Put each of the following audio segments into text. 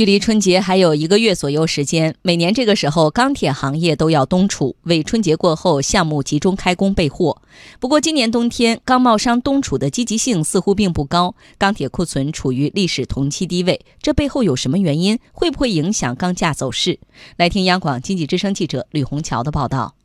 距离春节还有一个月左右时间，每年这个时候，钢铁行业都要冬储，为春节过后项目集中开工备货。不过，今年冬天钢贸商冬储的积极性似乎并不高，钢铁库存处于历史同期低位。这背后有什么原因？会不会影响钢价走势？来听央广经济之声记者吕红桥的报道。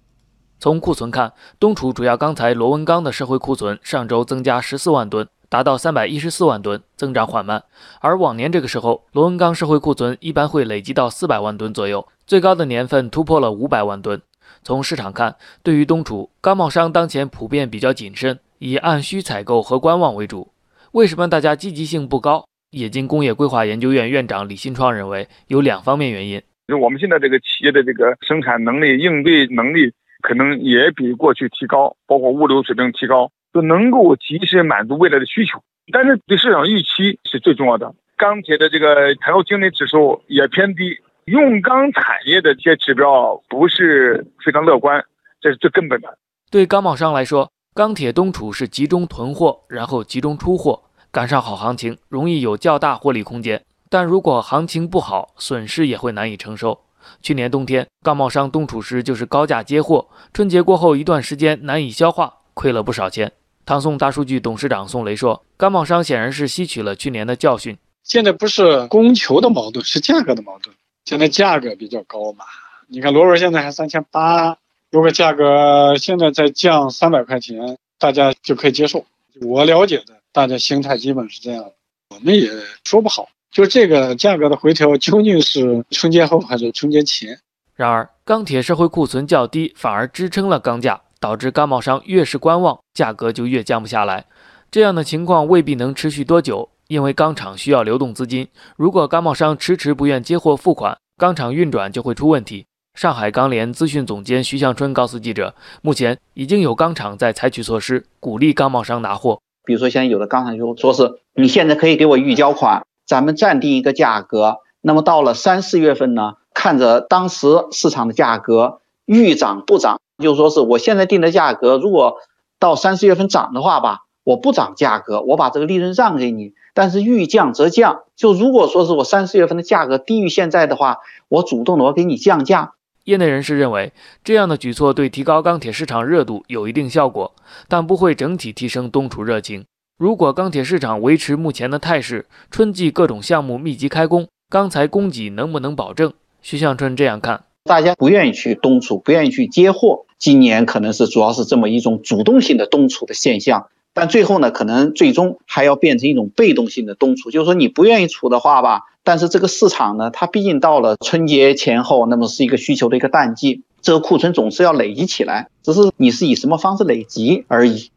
从库存看，冬储主要钢材螺纹钢的社会库存上周增加十四万吨。达到三百一十四万吨，增长缓慢。而往年这个时候，螺纹钢社会库存一般会累积到四百万吨左右，最高的年份突破了五百万吨。从市场看，对于冬储，钢贸商当前普遍比较谨慎，以按需采购和观望为主。为什么大家积极性不高？冶金工业规划研究院院长李新创认为，有两方面原因。就我们现在这个企业的这个生产能力、应对能力，可能也比过去提高，包括物流水平提高。就能够及时满足未来的需求，但是对市场预期是最重要的。钢铁的这个采购经理指数也偏低，用钢产业的这些指标不是非常乐观，这是最根本的。对钢贸商来说，钢铁冬储是集中囤货，然后集中出货，赶上好行情，容易有较大获利空间。但如果行情不好，损失也会难以承受。去年冬天，钢贸商冬储时就是高价接货，春节过后一段时间难以消化，亏了不少钱。唐宋大数据董事长宋雷说：“钢贸商显然是吸取了去年的教训，现在不是供求的矛盾，是价格的矛盾。现在价格比较高嘛，你看螺纹现在还三千八，如果价格现在再降三百块钱，大家就可以接受。我了解的，大家心态基本是这样，我们也说不好，就这个价格的回调究竟是春节后还是春节前？然而，钢铁社会库存较低，反而支撑了钢价。”导致钢贸商越是观望，价格就越降不下来。这样的情况未必能持续多久，因为钢厂需要流动资金。如果钢贸商迟迟不愿接货付款，钢厂运转就会出问题。上海钢联资讯总监徐向春告诉记者，目前已经有钢厂在采取措施，鼓励钢贸商拿货。比如说，现在有的钢厂就说是，你现在可以给我预交款，咱们暂定一个价格。那么到了三四月份呢，看着当时市场的价格，预涨不涨。就说是我现在定的价格，如果到三四月份涨的话吧，我不涨价格，我把这个利润让给你。但是欲降则降，就如果说是我三四月份的价格低于现在的话，我主动的我给你降价。业内人士认为，这样的举措对提高钢铁市场热度有一定效果，但不会整体提升冬储热情。如果钢铁市场维持目前的态势，春季各种项目密集开工，钢材供给能不能保证？徐向春这样看。大家不愿意去冬储，不愿意去接货，今年可能是主要是这么一种主动性的冬储的现象，但最后呢，可能最终还要变成一种被动性的冬储，就是说你不愿意储的话吧，但是这个市场呢，它毕竟到了春节前后，那么是一个需求的一个淡季，这个库存总是要累积起来，只是你是以什么方式累积而已。